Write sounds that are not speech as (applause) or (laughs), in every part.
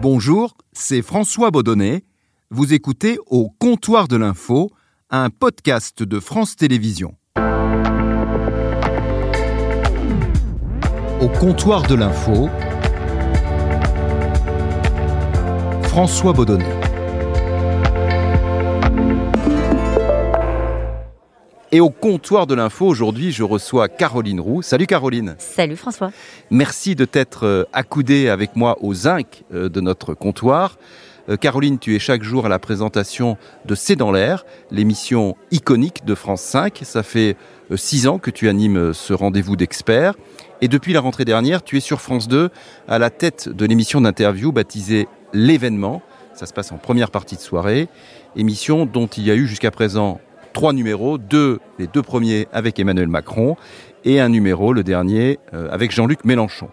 Bonjour, c'est François Baudonnet. Vous écoutez Au comptoir de l'info, un podcast de France Télévisions. Au comptoir de l'info, François Baudonnet. Et au comptoir de l'info, aujourd'hui, je reçois Caroline Roux. Salut Caroline. Salut François. Merci de t'être euh, accoudée avec moi au zinc euh, de notre comptoir. Euh, Caroline, tu es chaque jour à la présentation de C'est dans l'air, l'émission iconique de France 5. Ça fait six ans que tu animes ce rendez-vous d'experts. Et depuis la rentrée dernière, tu es sur France 2 à la tête de l'émission d'interview baptisée L'événement. Ça se passe en première partie de soirée. Émission dont il y a eu jusqu'à présent trois numéros, deux, les deux premiers avec Emmanuel Macron et un numéro, le dernier, euh, avec Jean-Luc Mélenchon.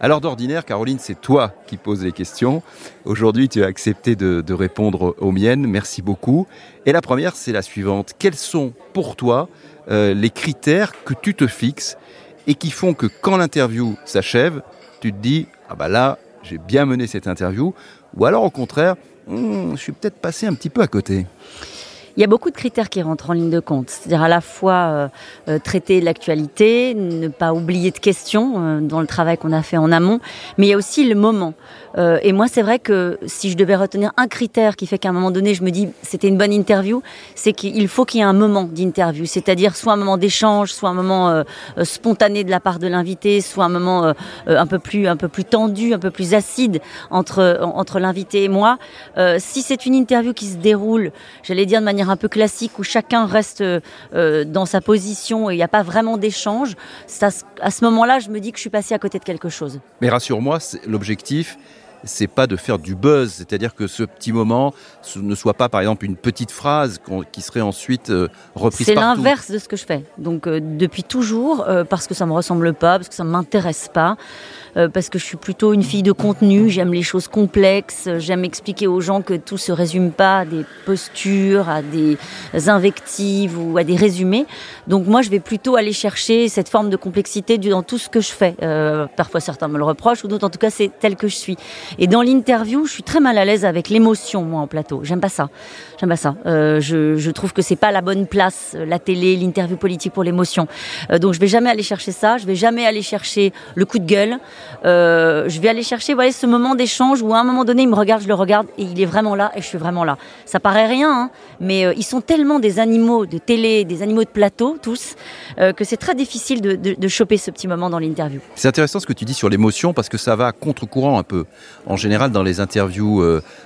Alors d'ordinaire, Caroline, c'est toi qui poses les questions. Aujourd'hui, tu as accepté de, répondre aux miennes. Merci beaucoup. Et la première, c'est la suivante. Quels sont pour toi euh, les critères que tu te fixes et qui font que quand l'interview s'achève, tu te dis, ah bah là, j'ai bien mené cette interview, ou alors au contraire, hmm, je suis peut-être passé un petit peu à côté. Il y a beaucoup de critères qui rentrent en ligne de compte. C'est-à-dire à la fois euh, euh, traiter l'actualité, ne pas oublier de questions euh, dans le travail qu'on a fait en amont, mais il y a aussi le moment. Et moi, c'est vrai que si je devais retenir un critère qui fait qu'à un moment donné, je me dis c'était une bonne interview, c'est qu'il faut qu'il y ait un moment d'interview, c'est-à-dire soit un moment d'échange, soit un moment spontané de la part de l'invité, soit un moment un peu plus un peu plus tendu, un peu plus acide entre entre l'invité et moi. si c'est une interview qui se déroule, j'allais dire de manière un peu classique où chacun reste euh, dans sa position et il n'y a pas vraiment d'échange, à ce moment-là, je me dis que je suis passé à côté de quelque chose. Mais rassure-moi, l'objectif, c'est pas de faire du buzz, c'est-à-dire que ce petit moment ne soit pas, par exemple, une petite phrase qui serait ensuite euh, reprise C'est l'inverse de ce que je fais. Donc, euh, depuis toujours, parce que ça me ressemble pas, parce que ça m'intéresse pas, euh, parce que je suis plutôt une fille de contenu, j'aime les choses complexes, j'aime expliquer aux gens que tout se résume pas à des postures, à des invectives ou à des résumés. Donc moi, je vais plutôt aller chercher cette forme de complexité dans tout ce que je fais. Euh, parfois, certains me le reprochent, ou d'autres, en tout cas, c'est tel que je suis. Et dans l'interview, je suis très mal à l'aise avec l'émotion, moi, en plateau. J'aime pas ça. J'aime pas ça. Euh, je, trouve que c'est pas la bonne place, la télé, l'interview politique pour l'émotion. donc je vais jamais aller chercher ça. Je vais jamais aller chercher le coup de gueule. Euh, je vais aller chercher voilà, ce moment d'échange où à un moment donné, il me regarde, je le regarde et il est vraiment là et je suis vraiment là. Ça paraît rien, hein, mais euh, ils sont tellement des animaux de télé, des animaux de plateau, tous, euh, que c'est très difficile de, choper ce petit moment dans l'interview. C'est intéressant ce que tu dis sur l'émotion parce que ça va contre-courant un peu. En général, dans les interviews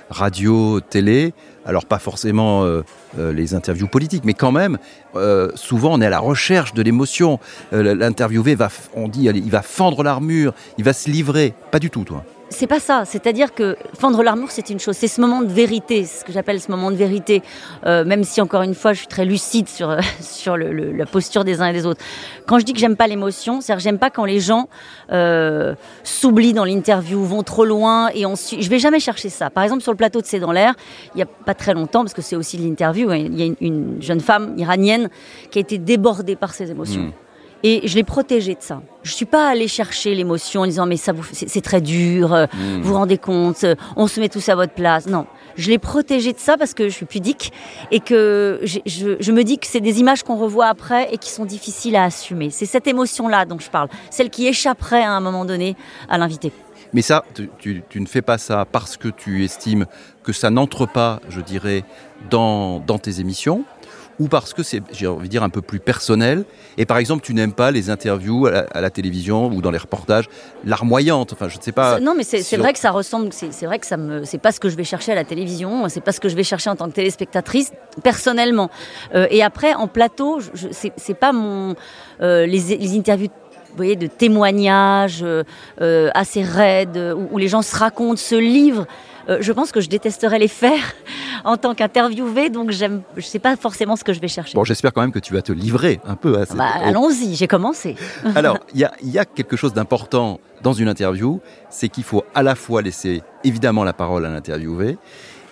radio, télé, alors pas forcément euh, euh, les interviews politiques, mais quand même, euh, souvent on est à la recherche de l'émotion. L'interviewé va, on dit, il va fendre l'armure, il va se livrer. Pas du tout, toi c'est pas ça. C'est-à-dire que fendre l'amour, c'est une chose. C'est ce moment de vérité, ce que j'appelle ce moment de vérité. Euh, même si, encore une fois, je suis très lucide sur, (laughs) sur la posture des uns et des autres. Quand je dis que j'aime pas l'émotion, c'est-à-dire que j'aime pas quand les gens euh, s'oublient dans l'interview, vont trop loin et on Je vais jamais chercher ça. Par exemple, sur le plateau de C'est dans l'air, il y a pas très longtemps, parce que c'est aussi l'interview, hein, il y a une, jeune femme iranienne qui a été débordée par ses émotions. Hmm. Et je l'ai protégée de ça. Je suis pas allée chercher l'émotion en disant mais ça vous c'est très dur, euh, hmm. vous vous rendez compte, euh, on se met tous à votre place. Non, je l'ai protégée de ça parce que je suis pudique et que je, je, je me dis que c'est des images qu'on revoit après et qui sont difficiles à assumer. C'est cette émotion-là dont je parle, celle qui échapperait à un moment donné à l'invité. Mais ça, tu, tu, tu, ne fais pas ça parce que tu estimes que ça n'entre pas, je dirais, dans, dans tes émissions ou parce que c'est, j'ai envie de dire, un peu plus personnel. Et par exemple, tu n'aimes pas les interviews à la, télévision ou dans les reportages larmoyantes. Enfin, je ne sais pas. Non, mais c'est, vrai que ça ressemble. C'est, vrai que ça me. C'est pas ce que je vais chercher à la télévision. C'est pas ce que je vais chercher en tant que téléspectatrice personnellement. Euh, et après, en plateau, je, c'est, pas mon euh, les, les interviews vous voyez, de témoignages euh, assez raides, où, où, les gens se racontent, se livrent. Euh, je pense que je détesterais les faire (laughs) en tant qu'interviewé, donc j'aime, je sais pas forcément ce que je vais chercher. Bon, j'espère quand même que tu vas te livrer un peu à bah, Allons-y, j'ai commencé. (laughs) Alors, il y a, y a quelque chose d'important dans une interview, c'est qu'il faut à la fois laisser évidemment la parole à l'interviewé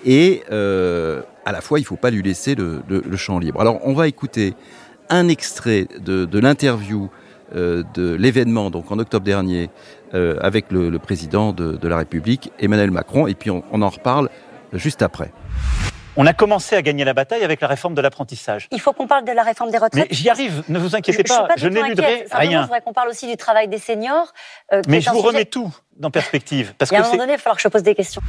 et euh, à la fois il ne faut pas lui laisser le, le, le, champ libre. Alors, on va écouter un extrait de, de l'interview de l'événement, donc en octobre dernier, avec le, président de, la République, Emmanuel Macron, et puis on en reparle juste après. On a commencé à gagner la bataille avec la réforme de l'apprentissage. Il faut qu'on parle de la réforme des retraites. Mais j'y arrive, ne vous inquiétez pas, je, n'éluderai rien. Je voudrais qu'on parle aussi du travail des seniors. Euh, mais je vous remets tout dans perspective. Parce un moment donné, il va falloir que je pose des questions.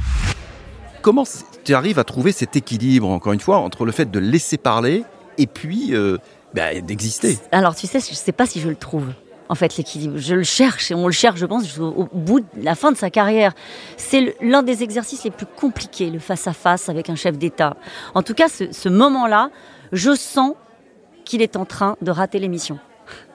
Comment tu arrives à trouver cet équilibre, encore une fois, entre le fait de laisser parler et puis euh, bah, d'exister Alors, tu sais, je ne sais pas si je le trouve en fait, l'équilibre. Je le cherche, et on le cherche, je pense, au bout de la fin de sa carrière. C'est l'un des exercices les plus compliqués, le face-à-face avec un chef d'État. En tout cas, ce, moment-là, je sens qu'il est en train de rater l'émission.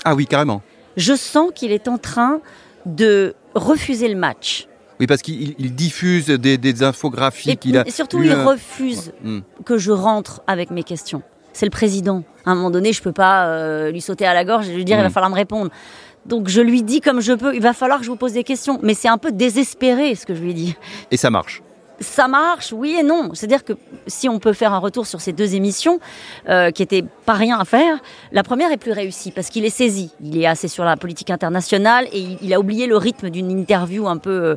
Ah oui, carrément. Je sens qu'il est en train de refuser le match. Oui, parce qu'il diffuse des, infographies. Et, surtout, il refuse hmm. que je rentre avec mes questions c'est le président. À un moment donné, je peux pas euh, lui sauter à la gorge et lui dire il va mm. falloir me répondre. Donc je lui dis comme je peux, il va falloir que je vous pose des questions. Mais c'est un peu désespéré ce que je lui dis. Et ça marche ça marche, oui et non. C'est-à-dire que si on peut faire un retour sur ces deux émissions, euh, qui étaient pas rien à faire, la première est plus réussie parce qu'il est saisi. Il est assez sur la politique internationale et il, a oublié le rythme d'une interview un peu euh,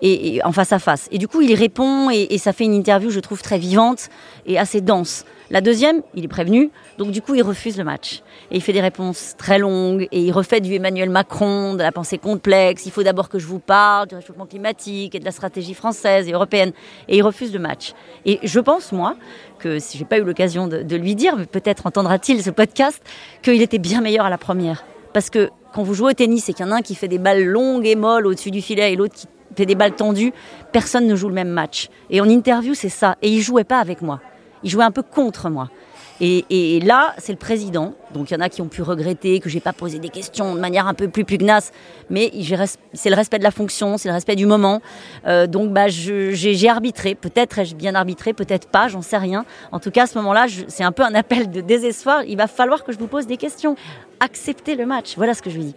et, en face à face. Et du coup, il répond et, et ça fait une interview, je trouve, très vivante et assez dense. La deuxième, il est prévenu, donc du coup, il refuse le match. Et il fait des réponses très longues, et il refait du Emmanuel Macron, de la pensée complexe. Il faut d'abord que je vous parle du réchauffement climatique et de la stratégie française et européenne. Et il refuse le match. Et je pense, moi, que si j'ai pas eu l'occasion de, lui dire, peut-être entendra-t-il ce podcast, qu'il était bien meilleur à la première. Parce que quand vous jouez au tennis et qu'il y en a un qui fait des balles longues et molles au-dessus du filet et l'autre qui fait des balles tendues, personne ne joue le même match. Et en interview, c'est ça. Et il jouait pas avec moi. Il jouait un peu contre moi. Et, là, c'est le président. Donc il y en a qui ont pu regretter que j'ai pas posé des questions de manière un peu plus pugnace, mais c'est le respect de la fonction, c'est le respect du moment. Euh, donc bah, j'ai arbitré. Peut-être ai-je bien arbitré, peut-être pas, j'en sais rien. En tout cas, à ce moment-là, c'est un peu un appel de désespoir. Il va falloir que je vous pose des questions. Acceptez le match. Voilà ce que je lui dis.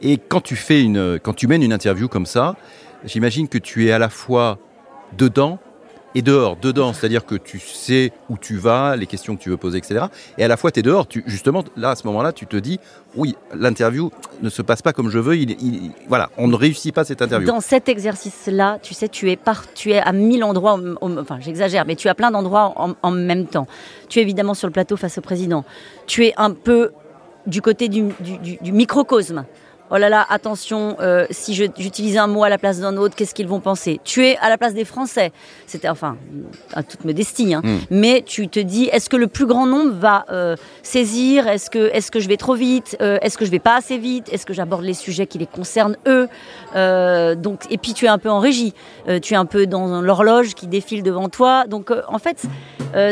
Et quand tu fais une, quand tu mènes une interview comme ça, j'imagine que tu es à la fois dedans et dehors, dedans, c'est-à-dire que tu sais où tu vas, les questions que tu veux poser, etc. Et à la fois, tu es dehors, tu, justement, là, à ce moment-là, tu te dis, oui, l'interview ne se passe pas comme je veux, il, voilà, on ne réussit pas cette interview. Dans cet exercice-là, tu sais, tu es, par, tu es à mille endroits, enfin, j'exagère, mais tu as plein d'endroits en, même temps. Tu es évidemment sur le plateau face au président. Tu es un peu du côté du microcosme oh là là, attention, euh, si j'utilise un mot à la place d'un autre, qu'est-ce qu'ils vont penser? Tu es à la place des Français. C'était, enfin, à toute modestie, hein. Hmm. mais tu te dis, est-ce que le plus grand nombre va euh, saisir? Est-ce que, est que je vais trop vite? Euh, Est-ce que je vais pas assez vite? Est-ce que j'aborde les sujets qui les concernent eux? Donc, Et puis tu es un peu en régie. tu es un peu dans l'horloge qui défile devant toi. Donc, en fait,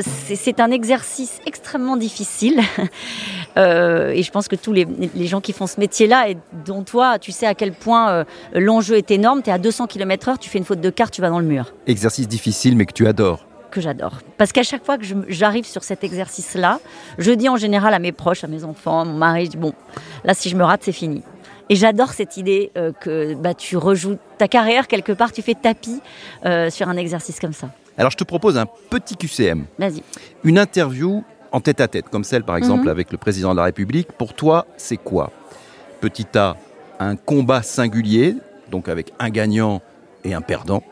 c'est un exercice extrêmement difficile. (laughs) et je pense que tous les, les gens qui font ce métier-là, et dont toi, tu sais à quel point euh, l'enjeu est énorme. Tu es à 200 km/h, tu fais une faute de carte, tu vas dans le mur. Exercice difficile, mais que tu adores. Que j'adore. Parce qu'à chaque fois que j'arrive sur cet exercice-là, je dis en général à mes proches, à mes enfants, à mon mari, bon, là, si je me rate, c'est fini. Et j'adore cette idée euh, que bah, tu rejoues ta carrière quelque part, tu fais tapis euh, sur un exercice comme ça. Alors je te propose un petit QCM. Vas-y. Une interview en tête à tête, comme celle par exemple mhm. avec le président de la République. Pour toi, c'est quoi? Petit A, un combat singulier, donc avec un gagnant et un perdant.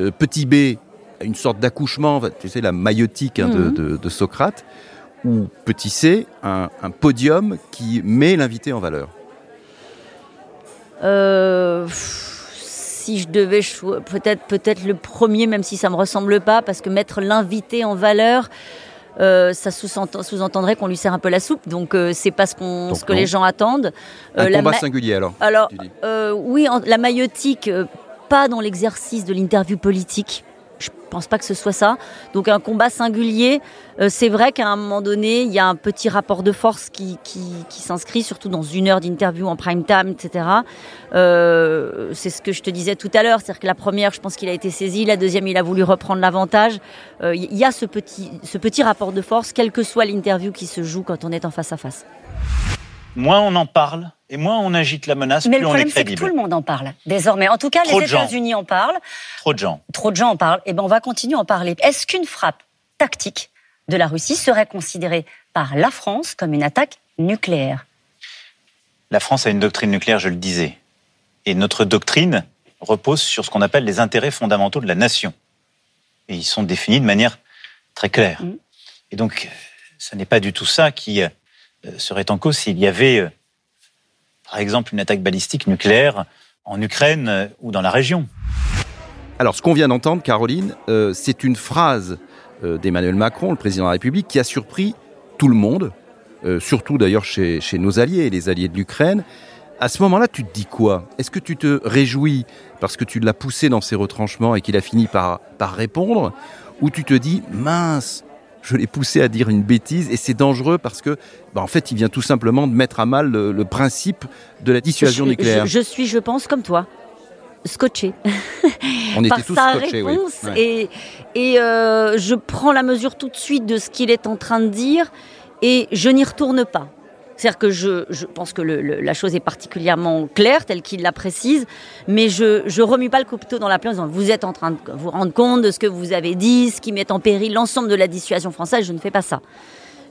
Euh, petit B, une sorte d'accouchement, tu sais, la maïotique hein, mhm. de, Socrate. Ou petit C, un, podium qui met l'invité en valeur. Euh, si je devais peut-être peut-être le premier, même si ça me ressemble pas, parce que mettre l'invité en valeur, euh, ça sous-entendrait qu'on lui sert un peu la soupe. Donc euh, c'est pas ce, ce que les gens attendent. Euh, un combat singulier alors. Alors oui, la maïotique, pas dans l'exercice de l'interview politique. Je pense pas que ce soit ça. Donc un combat singulier, euh, c'est vrai qu'à un moment donné, il y a un petit rapport de force qui, qui, s'inscrit, surtout dans une heure d'interview en prime time, etc. Euh, c'est ce que je te disais tout à l'heure, c'est-à-dire que la première, je pense qu'il a été saisi, la deuxième, il a voulu reprendre l'avantage. Euh, il y a ce petit, ce petit rapport de force, quelle que soit l'interview qui se joue quand on est en face à face. Moins on en parle, et moins on agite la menace, Mais plus on est crédible. Mais le problème, c'est que tout le monde en parle désormais. En tout cas, les États-Unis en parlent. Trop de gens. Trop de gens en parlent. Et eh ben, on va continuer à en parler. Est-ce qu'une frappe tactique de la Russie serait considérée par la France comme une attaque nucléaire? La France a une doctrine nucléaire, je le disais. Et notre doctrine repose sur ce qu'on appelle les intérêts fondamentaux de la nation. Et ils sont définis de manière très claire. Mm. Et donc, ce n'est pas du tout ça qui euh, serait en cause s'il y avait, euh, par exemple, une attaque balistique nucléaire en Ukraine euh, ou dans la région. Alors, ce qu'on vient d'entendre, Caroline, euh, c'est une phrase euh, d'Emmanuel Macron, le président de la République, qui a surpris tout le monde, euh, surtout d'ailleurs chez, nos alliés, les alliés de l'Ukraine. À ce moment-là, tu te dis quoi? Est-ce que tu te réjouis parce que tu l'as poussé dans ses retranchements et qu'il a fini par répondre? Ou tu te dis, mince, je l'ai poussé à dire une bêtise et c'est dangereux parce que, bah, en fait, il vient tout simplement de mettre à mal le, le principe de la dissuasion je, nucléaire. Je, je suis, je pense, comme toi, scotché. On était par tous sa scotchés, oui. réponse Ouais. et, et euh, je prends la mesure tout de suite de ce qu'il est en train de dire et je n'y retourne pas. C'est-à-dire que je, pense que la chose est particulièrement claire, telle qu'il la précise, mais je je remue pas le couteau dans la plaie en disant vous êtes en train de vous rendre compte de ce que vous avez dit, ce qui met en péril l'ensemble de la dissuasion française. Je ne fais pas ça.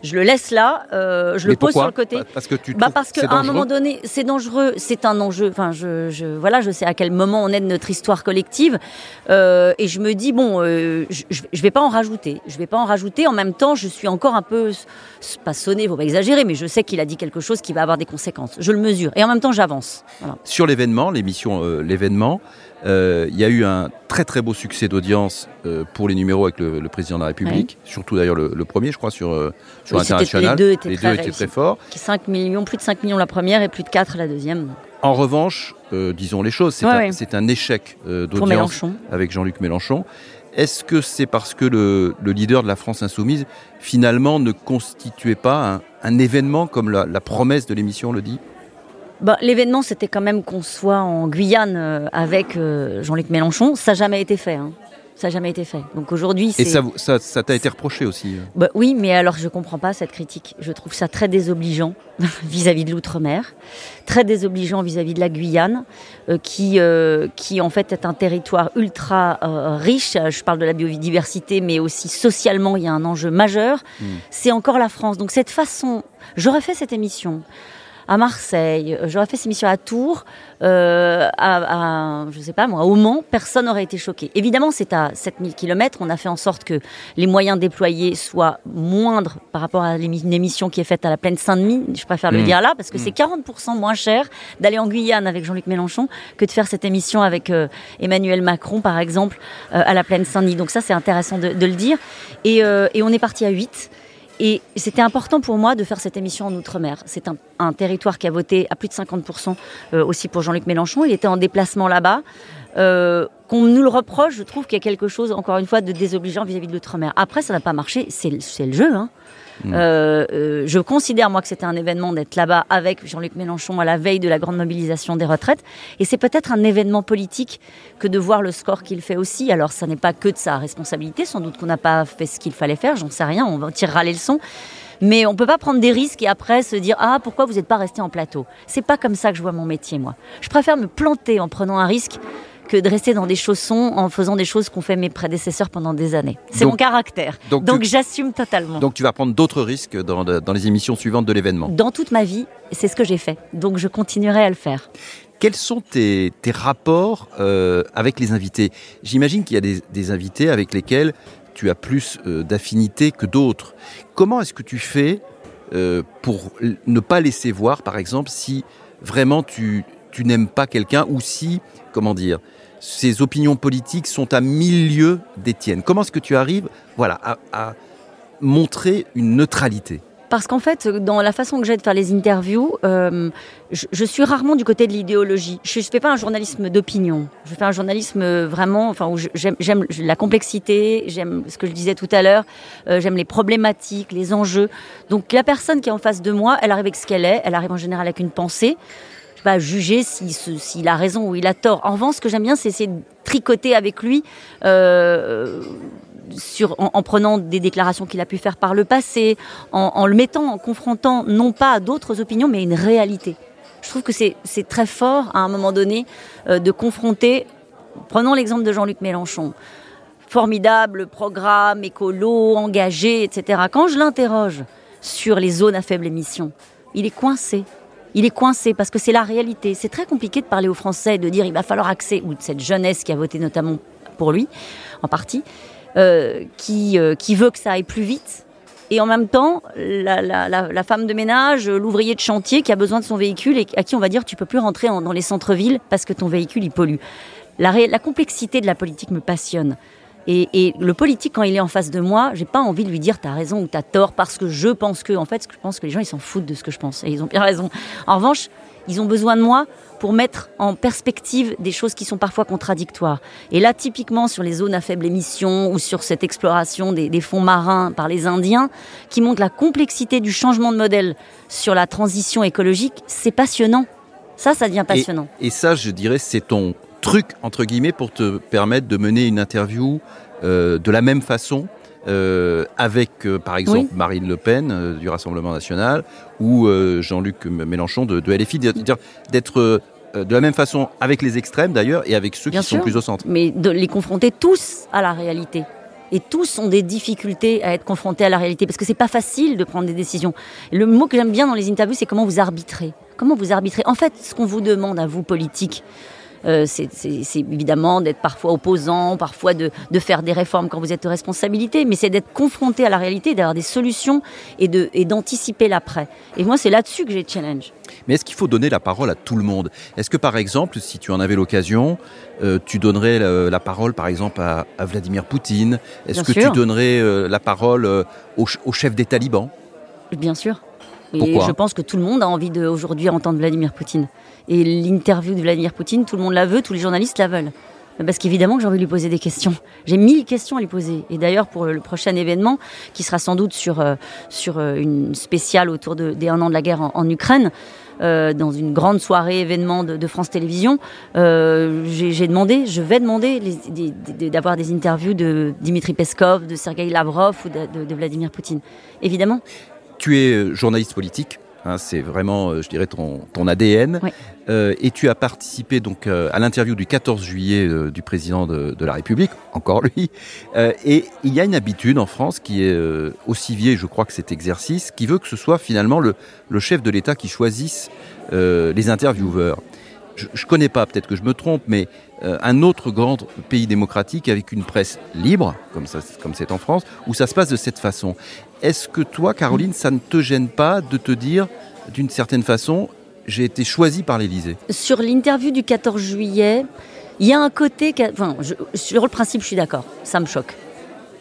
Je le laisse là, euh, je Mais le pose sur le côté. Parce que tu Bah parce qu'à un moment donné, c'est dangereux, c'est un enjeu. Enfin, je, je, voilà, je sais à quel moment on est de notre histoire collective, euh, et je me dis bon, euh, je, je vais pas en rajouter. Je vais pas en rajouter. En même temps, je suis encore un peu pas sonné, faut pas exagérer, mais je sais qu'il a dit quelque chose qui va avoir des conséquences. Je le mesure, et en même temps, j'avance. Voilà. Sur l'événement, l'émission euh, Euh, il y a eu un très très beau succès d'audience euh, pour les numéros avec le, le président de la République, surtout d'ailleurs le, le premier, je crois, sur, euh, sur Oui, international. les deux étaient très étaient réussis. très forts. Qui 5 millions, plus de 5 millions la première et plus de 4 la deuxième. En revanche, euh, disons les choses, c'est Ouais, un, ouais. c'est un échec d'audience avec Jean-Luc Mélenchon. Est-ce que c'est parce que le, le leader de la France insoumise, finalement, ne constituait pas un, un événement comme la, la promesse de l'émission le dit? Bah, L'événement, c'était quand même qu'on soit en Guyane euh, avec euh, Jean-Luc Mélenchon. Ça n'a jamais été fait. hein. Ça n'a jamais été fait. Donc aujourd'hui. Et ça, vous- ça, ça t'a été reproché aussi. euh. Bah oui, mais alors je comprends pas cette critique. Je trouve ça très désobligeant (laughs) vis-à-vis de l'outre-mer, très désobligeant vis-à-vis de la Guyane, euh, qui euh, qui en fait est un territoire ultra euh, riche. Je parle de la biodiversité, mais aussi socialement, il y a un enjeu majeur. C'est encore la France. Donc cette façon, j'aurais fait cette émission à Marseille, euh, j'aurais fait cette émission à Tours, euh, à, à, je sais pas moi, au Mans, personne n'aurait été choqué. Évidemment, c'est à 7000 km, on a fait en sorte que les moyens déployés soient moindres par rapport à l'émi- une émission qui est faite à la plaine Saint-Denis, je préfère le Mm. dire là, parce que c'est 40% moins cher d'aller en Guyane avec Jean-Luc Mélenchon que de faire cette émission avec euh, Emmanuel Macron, par exemple, euh, à la plaine Saint-Denis. Donc ça, c'est intéressant de, de le dire. Et, et on est parti à 8. Et c'était important pour moi de faire cette émission en Outre-mer. C'est un, territoire qui a voté à plus de 50% euh, aussi pour Jean-Luc Mélenchon. Il était en déplacement là-bas. Euh, qu'on nous le reproche, je trouve qu'il y a quelque chose, encore une fois, de désobligeant vis-à-vis de l'outre-mer. Après, ça n'a pas marché, c'est le jeu. Hein. Euh, euh, je considère, moi, que c'était un événement d'être là-bas avec Jean-Luc Mélenchon à la veille de la grande mobilisation des retraites. Et c'est peut-être un événement politique que de voir le score qu'il fait aussi. Alors, ça n'est pas que de sa responsabilité. Sans doute qu'on n'a pas fait ce qu'il fallait faire, j'en sais rien, on tirera les leçons. Mais on peut pas prendre des risques et après se dire ah pourquoi vous n'êtes pas resté en plateau? C'est pas comme ça que je vois mon métier moi. Je préfère me planter en prenant un risque que de rester dans des chaussons en faisant des choses qu'ont fait mes prédécesseurs pendant des années. C'est mon caractère. donc j'assume totalement. Donc tu vas prendre d'autres risques dans, dans les émissions suivantes de l'événement. Dans toute ma vie, c'est ce que j'ai fait. Donc je continuerai à le faire. Quels sont tes, tes rapports euh, avec les invités? J'imagine qu'il y a des, des invités avec lesquels tu as plus euh, d'affinité que d'autres. Comment est-ce que tu fais euh, pour ne pas laisser voir, par exemple, si vraiment tu, tu n'aimes pas quelqu'un ou si, comment dire, ses opinions politiques sont à mille lieues des tiennes Comment est-ce que tu arrives voilà, à, montrer une neutralité? Parce qu'en fait, dans la façon que j'ai de faire les interviews, euh, je, suis rarement du côté de l'idéologie. Je ne fais pas un journalisme d'opinion. Je fais un journalisme euh, vraiment, enfin, où j'aime la complexité, j'aime ce que je disais tout à l'heure, euh, j'aime les problématiques, les enjeux. Donc la personne qui est en face de moi, elle arrive avec ce qu'elle est, elle arrive en général avec une pensée. Pas juger s'il si, s'il a raison ou il a tort. En revanche, ce que j'aime bien, c'est essayer de tricoter avec lui. Euh, en, en prenant des déclarations qu'il a pu faire par le passé, en, le mettant, en confrontant non pas à d'autres opinions, mais à une réalité. Je trouve que c'est c'est très fort à un moment donné euh, de confronter. Prenons l'exemple de Jean-Luc Mélenchon. Formidable programme écolo, engagé, etc. Quand je l'interroge sur les zones à faible émission, il est coincé. Il est coincé parce que c'est la réalité. C'est très compliqué de parler aux Français de dire il va falloir accès, ou de cette jeunesse qui a voté notamment pour lui, en partie, euh, qui, euh, qui veut que ça aille plus vite. Et en même temps, la, femme de ménage, l'ouvrier de chantier qui a besoin de son véhicule et à qui on va dire tu peux plus rentrer en, dans les centres-villes parce que ton véhicule il pollue. La complexité de la politique me passionne. Et, et le politique, quand il est en face de moi, j'ai pas envie de lui dire t'as raison ou t'as tort parce que je pense que. En fait, je pense que les gens ils s'en foutent de ce que je pense et ils ont bien raison. En revanche, ils ont besoin de moi pour mettre en perspective des choses qui sont parfois contradictoires. Et là, typiquement sur les zones à faible émission ou sur cette exploration des, des fonds marins par les Indiens, qui montre la complexité du changement de modèle sur la transition écologique, c'est passionnant. Ça, ça devient passionnant. Et, et ça, je dirais, c'est ton truc, entre guillemets, pour te permettre de mener une interview euh, de la même façon euh, avec, euh, par exemple, Oui. Marine Le Pen euh, du Rassemblement National ou Jean-Luc Mélenchon de, de LFI, d'être de la même façon avec les extrêmes d'ailleurs et avec ceux Bien qui sûr. sont plus au centre. mais de les confronter tous à la réalité. Et tous ont des difficultés à être confrontés à la réalité parce que c'est pas facile de prendre des décisions. Le mot que j'aime bien dans les interviews, c'est comment vous arbitrez. Comment vous arbitrez En fait, ce qu'on vous demande à vous, politiques, c'est c'est- évidemment d'être parfois opposant, parfois de, de faire des réformes quand vous êtes de responsabilité, mais c'est d'être confronté à la réalité, d'avoir des solutions et d'anticiper l'après. Et moi, c'est là-dessus que j'ai challenge. Mais est-ce qu'il faut donner la parole à tout le monde? Est-ce que par exemple, si tu en avais l'occasion, euh, tu donnerais la, la parole par exemple à, à Vladimir Poutine? Est-ce que sûr. tu donnerais euh, la parole euh, au, ch- au chef des talibans? Bien sûr. Et Pourquoi? je pense que tout le monde a envie aujourd'hui entendre Vladimir Poutine. Et l'interview de Vladimir Poutine, tout le monde la veut, tous les journalistes la veulent. Parce qu'évidemment que j'ai envie de lui poser des questions. J'ai mille questions à lui poser. Et d'ailleurs, pour le prochain événement, qui sera sans doute sur, euh, sur euh, une spéciale autour de, des un an de la guerre en, Ukraine, euh, dans une grande soirée événement de, France Télévisions, j'ai demandé, je vais demander d'avoir des interviews de Dimitri Peskov, de Sergei Lavrov ou de, Vladimir Poutine. Évidemment. Tu es journaliste politique, hein, c'est vraiment, euh, je dirais, ton, ton ADN. Oui. Euh, et tu as participé donc euh, à l'interview du 14 juillet euh, du président de, de la République, encore lui. Et il y a une habitude en France qui est aussi vieille, je crois que cet exercice, qui veut que ce soit finalement le, le chef de l'État qui choisisse les intervieweurs. Je, je connais pas, peut-être que je me trompe, mais un autre grand pays démocratique avec une presse libre, comme ça, comme c'est en France, où ça se passe de cette façon. Est-ce que toi, Caroline, ça ne te gêne pas de te dire, d'une certaine façon, j'ai été choisi par l'Élysée? Sur l'interview du 14 juillet, il y a un côté. sur le principe, je suis d'accord. Ça me choque.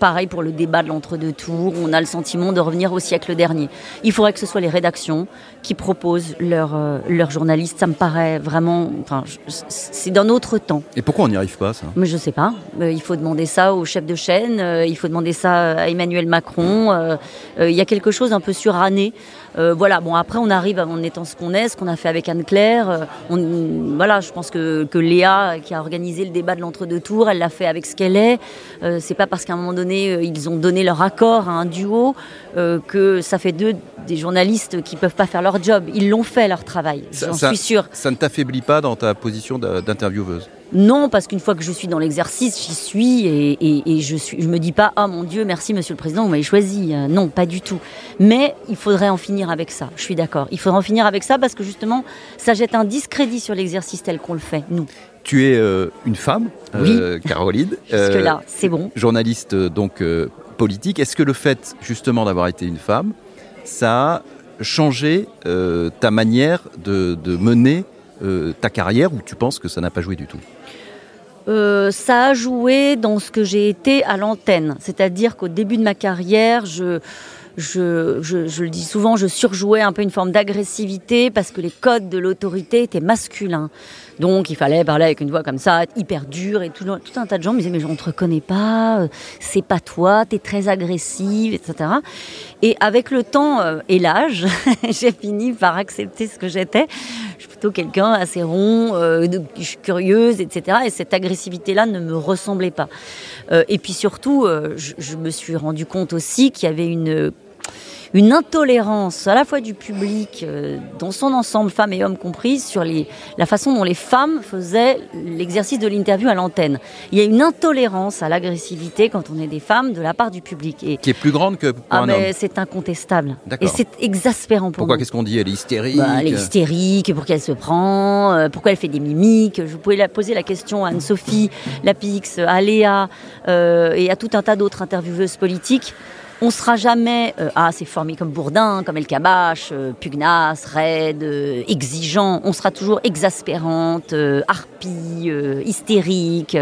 Pareil pour le débat de l'entre-deux tours, on a le sentiment de revenir au siècle dernier. Il faudrait que ce soit les rédactions qui proposent leurs euh, leurs journalistes. Ça me paraît vraiment. Enfin, c'est d'un autre temps. Et pourquoi on n'y arrive pas, ça? Mais je sais pas. Euh, il faut demander ça au chef de chaîne. euh, il faut demander ça à Emmanuel Macron. euh, euh, il y a quelque chose un peu suranné. Euh, voilà. Bon, après, on arrive en étant ce qu'on est, ce qu'on a fait avec Anne Claire. euh, on, voilà. Je pense que, que Léa, qui a organisé le débat de l'entre-deux tours, elle l'a fait avec ce qu'elle est. Euh, c'est pas parce qu'à un moment donné, euh, ils ont donné leur accord à un duo euh, que ça fait d'eux des journalistes qui peuvent pas faire leur job. Ils l'ont fait leur travail. Ça- J'en suis sûre. Ça ne t'affaiblit pas dans ta position d'intervieweuse? Non, parce qu'une fois que je suis dans l'exercice, j'y suis et, et, et je suis, je me dis pas, ah mon Dieu, merci Monsieur le Président, vous m'avez choisi. Euh, non, pas du tout. Mais il faudrait en finir avec ça. Je suis d'accord. Il faudrait en finir avec ça parce que justement, ça jette un discrédit sur l'exercice tel qu'on le fait, nous. Tu es euh, une femme, euh, Caroline. (laughs) Jusque euh, là, c'est bon. journaliste euh, donc euh, politique. Est-ce que le fait justement d'avoir été une femme, ça a changé euh, ta manière de, de mener euh, ta carrière ou tu penses que ça n'a pas joué du tout Euh, ça a joué dans ce que j'ai été à l'antenne. C'est-à-dire qu'au début de ma carrière, je, je, je, je le dis souvent, je surjouais un peu une forme d'agressivité parce que les codes de l'autorité étaient masculins. Donc il fallait parler avec une voix comme ça, hyper dure, et tout, un tas de gens me disaient mais ne te reconnais pas, euh, c'est pas toi, t'es très agressive, etc. Et avec le temps euh, et l'âge, (laughs) j'ai fini par accepter ce que j'étais. Je suis plutôt quelqu'un assez rond, euh, je suis curieuse, etc. Et cette agressivité-là ne me ressemblait pas. Et puis surtout, je me suis rendu compte aussi qu'il y avait une une intolérance à la fois du public, euh, dans son ensemble, femmes et hommes compris, sur les, la façon dont les femmes faisaient l'exercice de l'interview à l'antenne. Il y a une intolérance à l'agressivité quand on est des femmes de la part du public. Et, qui est plus grande que pour ah un mais C'est incontestable. Et c'est exaspérant pour Pourquoi Qu'est-ce qu'on dit? Elle est hystérique? Bah, Elle est hystérique, pour qu'elle se prend, euh, pourquoi elle fait des mimiques? Je pouvais la poser la question à Anne-Sophie Lapix, à Léa euh, et à tout un tas d'autres intervieweuses politiques. On sera jamais euh, ah c'est formé comme Bourdin, comme El Kabash, euh, pugnace, raide, euh, exigeant. On sera toujours exaspérante, harpie, hystérique.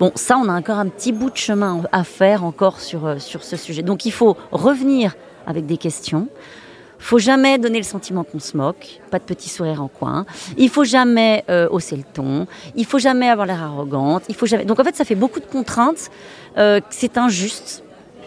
Bon, ça, on a encore un petit bout de chemin à faire encore sur, sur ce sujet. Donc il faut revenir avec des questions. Faut jamais donner le sentiment qu'on se moque, pas de petit sourire en coin. Il faut jamais hausser le ton. Il faut jamais avoir l'air arrogante. Il faut jamais. Donc en fait, ça fait beaucoup de contraintes. c'est injuste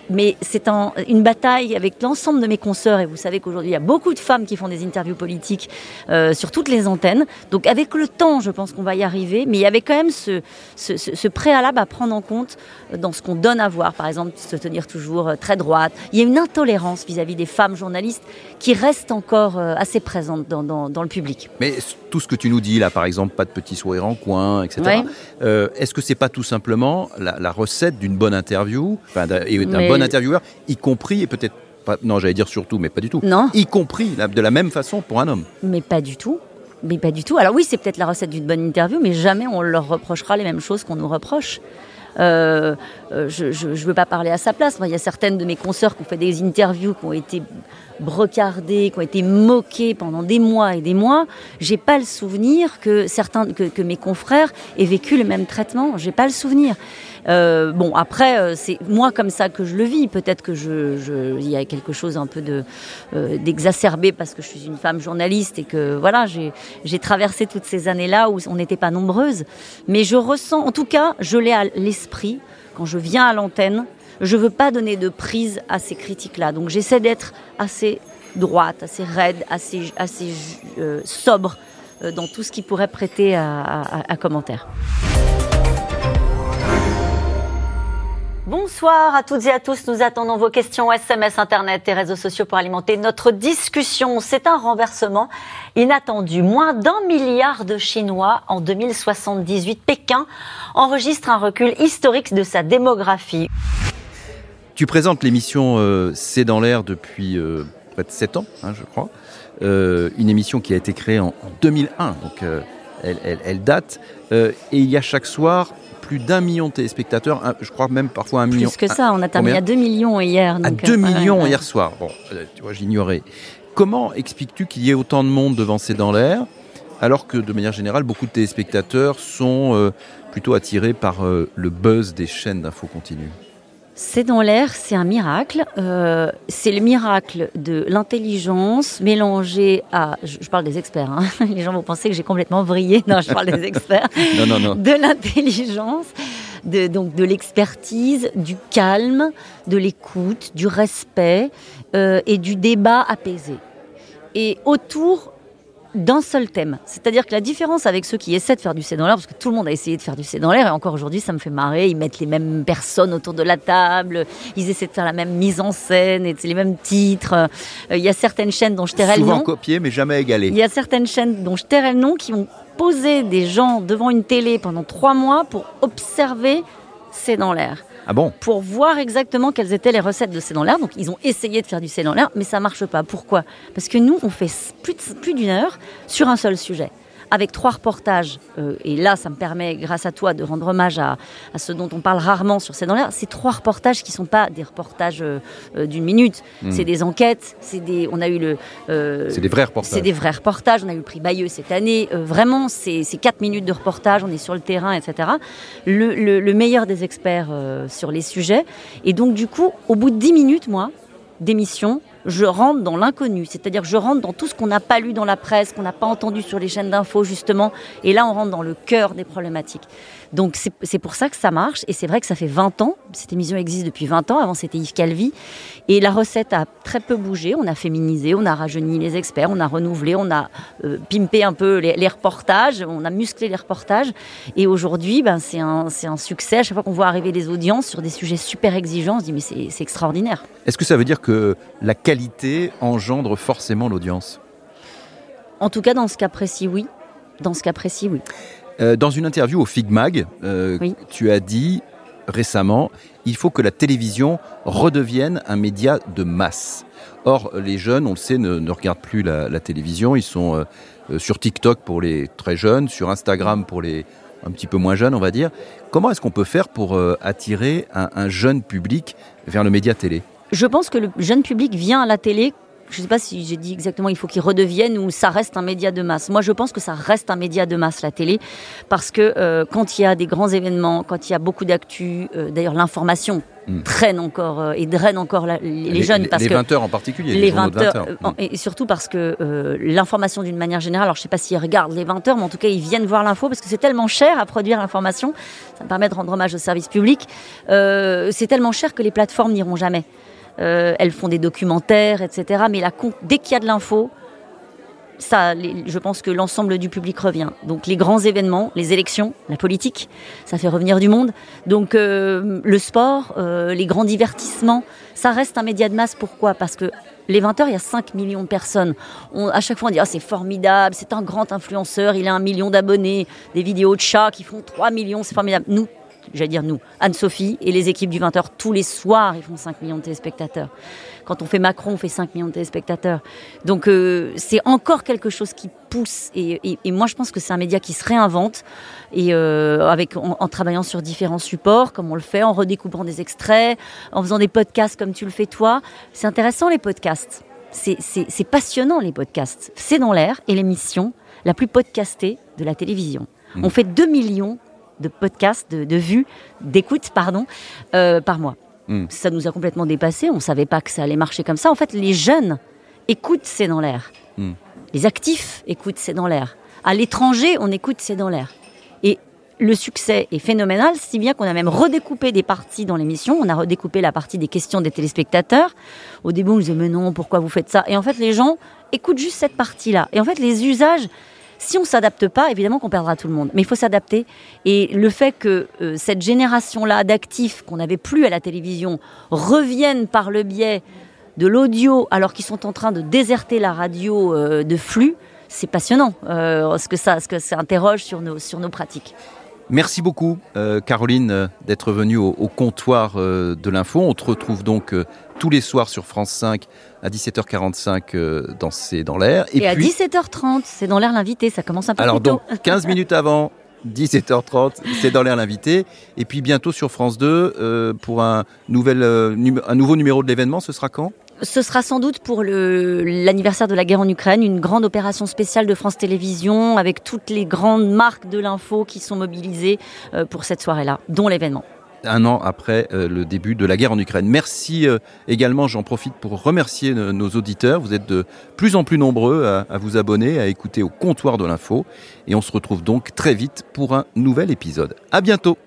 mais c'est une bataille avec l'ensemble de mes consoeurs. Et vous savez qu'aujourd'hui, il y a beaucoup de femmes qui font des interviews politiques euh, sur toutes les antennes. Donc, avec le temps, je pense qu'on va y arriver. Mais il y avait quand même ce, ce, ce préalable à prendre en compte dans ce qu'on donne à voir. Par exemple, se tenir toujours euh, très droite. Il y a une intolérance vis-à-vis des femmes journalistes qui reste encore euh, assez présente dans, dans, dans, le public. Mais tout ce que tu nous dis là, par exemple, pas de petits sourires en coin, etc. Euh, Est-ce que c'est pas tout simplement la, la recette d'une bonne interview, et d'un bon intervieweur, y compris et peut-être pas, non, j'allais dire surtout, mais pas du tout. Non. Y compris de la même façon pour un homme. Mais pas du tout. Mais pas du tout. Alors oui, c'est peut-être la recette d'une bonne interview, mais jamais on leur reprochera les mêmes choses qu'on nous reproche. Euh, euh, je ne veux pas parler à sa place. il y a certaines de mes consoeurs qui ont fait des interviews qui ont été brocardées, qui ont été moquées pendant des mois et des mois. J'ai pas le souvenir que certains, que, que mes confrères aient vécu le même traitement. J'ai pas le souvenir. Euh, bon, après, euh, c'est moi comme ça que je le vis. Peut-être que je, y a quelque chose un peu euh, d'exacerbé parce que je suis une femme journaliste et que voilà, j'ai traversé toutes ces années-là où on n'était pas nombreuses. Mais je ressens, en tout cas, je l'ai à l'esprit quand je viens à l'antenne. Je veux pas donner de prise à ces critiques-là. Donc j'essaie d'être assez droite, assez raide, assez, sobre dans tout ce qui pourrait prêter à, à commentaire. Bonsoir à toutes et à tous. Nous attendons vos questions SMS, Internet et réseaux sociaux pour alimenter notre discussion. C'est un renversement inattendu. Moins d'un milliard de Chinois en 2078. Pékin enregistre un recul historique de sa démographie. Tu présentes l'émission euh, C'est dans l'air depuis euh, près de 7 ans, hein, je crois. Euh, une émission qui a été créée en, 2001, donc elle, elle, date. et il y a chaque soir plus d'un million de téléspectateurs, je crois même parfois un million. Plus que ça, on a terminé à 2 millions hier. à 2 millions hier soir. Bon, euh, tu vois, j'ignorais. Comment expliques-tu qu'il y ait autant de monde devant C'est dans l'air, alors que de manière générale, beaucoup de téléspectateurs sont euh, plutôt attirés par euh, le buzz des chaînes d'infos continues c'est dans l'air, c'est un miracle. Euh, c'est le miracle de l'intelligence mélangée à. Je, parle des experts. Hein. (laughs) Les gens vont penser que j'ai complètement vrillé. Non, je parle des experts. (laughs) non, non, non. De l'intelligence, de, donc de l'expertise, du calme, de l'écoute, du respect euh, et du débat apaisé. Et autour d'un seul thème. C'est-à-dire que la différence avec ceux qui essaient de faire du C dans l'air, parce que tout le monde a essayé de faire du C dans l'air, et encore aujourd'hui ça me fait marrer, ils mettent les mêmes personnes autour de la table, ils essaient de faire la même mise en scène, et les mêmes titres. Euh, il y a certaines chaînes dont je tairai le nom. Souvent copiées, mais jamais égalées. Il y a certaines chaînes dont je tairai le nom qui ont posé des gens devant une télé pendant trois mois pour observer C'est dans l'air. Ah bon Pour voir exactement quelles étaient les recettes de l'air. Donc ils ont essayé de faire du l'air, mais ça marche pas. Pourquoi? Parce que nous, on fait plus d'une heure sur un seul sujet avec trois reportages. Euh, et là, ça me permet, grâce à toi, de rendre hommage à, ce dont on parle rarement sur C'est dans l'air. Ces trois reportages qui ne sont pas des reportages euh, euh, d'une minute. Hmm. C'est des enquêtes. C'est des. On a eu le. c'est des vrais reportages. C'est des vrais reportages. On a eu le prix Bayeux cette année. vraiment, c'est quatre minutes de reportage. On est sur le terrain, etc. Le, le meilleur des experts sur les sujets. Et donc, du coup, au bout de dix minutes, moi, d'émission, je rentre dans l'inconnu, c'est-à-dire je rentre dans tout ce qu'on n'a pas lu dans la presse, qu'on n'a pas entendu sur les chaînes d'infos justement, et là on rentre dans le cœur des problématiques. Donc c'est pour ça que ça marche, et c'est vrai que ça fait 20 ans, cette émission existe depuis 20 ans, avant c'était Yves Calvi, et la recette a très peu bougé, on a féminisé, on a rajeuni les experts, on a renouvelé, on a euh, pimpé un peu les, reportages, on a musclé les reportages, et aujourd'hui ben, c'est un, un succès, à chaque fois qu'on voit arriver des audiences sur des sujets super exigeants, on se dit mais c'est extraordinaire. Est-ce que ça veut dire que la qualité engendre forcément l'audience En tout cas, dans ce cas précis, oui. Dans ce cas précis, oui. Euh, dans une interview au Figmag, euh, Oui. tu as dit récemment, il faut que la télévision redevienne un média de masse. Or, les jeunes, on le sait, ne, ne regardent plus la, la télévision. Ils sont euh, euh, sur TikTok pour les très jeunes, sur Instagram pour les un petit peu moins jeunes, on va dire. Comment est-ce qu'on peut faire pour euh, attirer un, un jeune public vers le média télé? Je pense que le jeune public vient à la télé. Je ne sais pas si j'ai dit exactement il faut qu'il redevienne ou ça reste un média de masse. Moi, je pense que ça reste un média de masse, la télé, parce que euh, quand il y a des grands événements, quand il y a beaucoup d'actu, euh, d'ailleurs l'information Mm. traîne encore euh, et draine encore la- les, jeunes. parce les que 20 heures en particulier. les de 20 heures, 20 heures. euh, en- et surtout parce que euh, l'information d'une manière générale, alors je sais pas s'ils regardent les 20 heures, mais en tout cas ils viennent voir l'info parce que c'est tellement cher à produire l'information, ça me permet de rendre hommage au service public, c'est tellement cher que les plateformes n'iront jamais. Euh, elles font des documentaires, etc. Mais la, dès qu'il y a de l'info, ça, je pense que l'ensemble du public revient. Donc les grands événements, les élections, la politique, ça fait revenir du monde. Donc euh, le sport, euh, les grands divertissements, ça reste un média de masse. Pourquoi? Parce que les 20 heures, il y a 5 millions de personnes. On, à chaque fois, on dit ah, c'est formidable, c'est un grand influenceur, il a un million d'abonnés, des vidéos de chats qui font 3 millions, c'est formidable. Nous, j'allais dire nous, Anne-Sophie et les équipes du 20h, tous les soirs, ils font 5 millions de téléspectateurs. Quand on fait Macron, on fait 5 millions de téléspectateurs. Donc euh, c'est encore quelque chose qui pousse. Et, et- et moi, je pense que c'est un média qui se réinvente et euh, avec en, en travaillant sur différents supports, comme on le fait, en redécoupant des extraits, en faisant des podcasts comme tu le fais toi. C'est intéressant les podcasts. C'est- passionnant les podcasts. C'est dans l'air et l'émission la plus podcastée de la télévision. Mm. On fait 2 millions de podcasts, de, de vues, d'écoutes, pardon, euh, par mois. Mm. Ça nous a complètement dépassé. On ne savait pas que ça allait marcher comme ça. En fait, les jeunes écoutent C'est dans l'air. Mm. Les actifs écoutent C'est dans l'air. À l'étranger, on écoute C'est dans l'air. Et le succès est phénoménal, si bien qu'on a même redécoupé des parties dans l'émission. On a redécoupé la partie des questions des téléspectateurs. Au début, on nous disait, mais non, pourquoi vous faites ça? Et en fait, les gens écoutent juste cette partie-là. Et en fait, les usages, si on s'adapte pas, évidemment qu'on perdra tout le monde. Mais il faut s'adapter. Et le fait que euh, cette génération-là d'actifs qu'on n'avait plus à la télévision reviennent par le biais de l'audio, alors qu'ils sont en train de déserter la radio euh, de flux, c'est passionnant. Euh, ce que ça, ce que ça interroge sur nos, sur nos pratiques. Merci beaucoup, euh, Caroline, euh, d'être venue au, au comptoir euh, de l'info. On te retrouve donc euh, tous les soirs sur France 5 à 17h45 euh, dans C'est dans l'air. Et, à 17h30, c'est dans l'air l'invité, ça commence un peu alors plus tôt. donc 15 (laughs) minutes avant 17h30, c'est dans l'air l'invité. Et puis bientôt sur France 2 euh, pour un, nouvel, un nouveau numéro de l'événement, ce sera quand? Ce sera sans doute pour l'anniversaire de la guerre en Ukraine, une grande opération spéciale de France Télévisions avec toutes les grandes marques de l'info qui sont mobilisées euh, pour cette soirée-là, dont l'événement. un an après euh, le début de la guerre en Ukraine. Merci euh, également, j'en profite pour remercier nos auditeurs. Vous êtes de plus en plus nombreux à, à vous abonner, à écouter au comptoir de l'info. Et on se retrouve donc très vite pour un nouvel épisode. À bientôt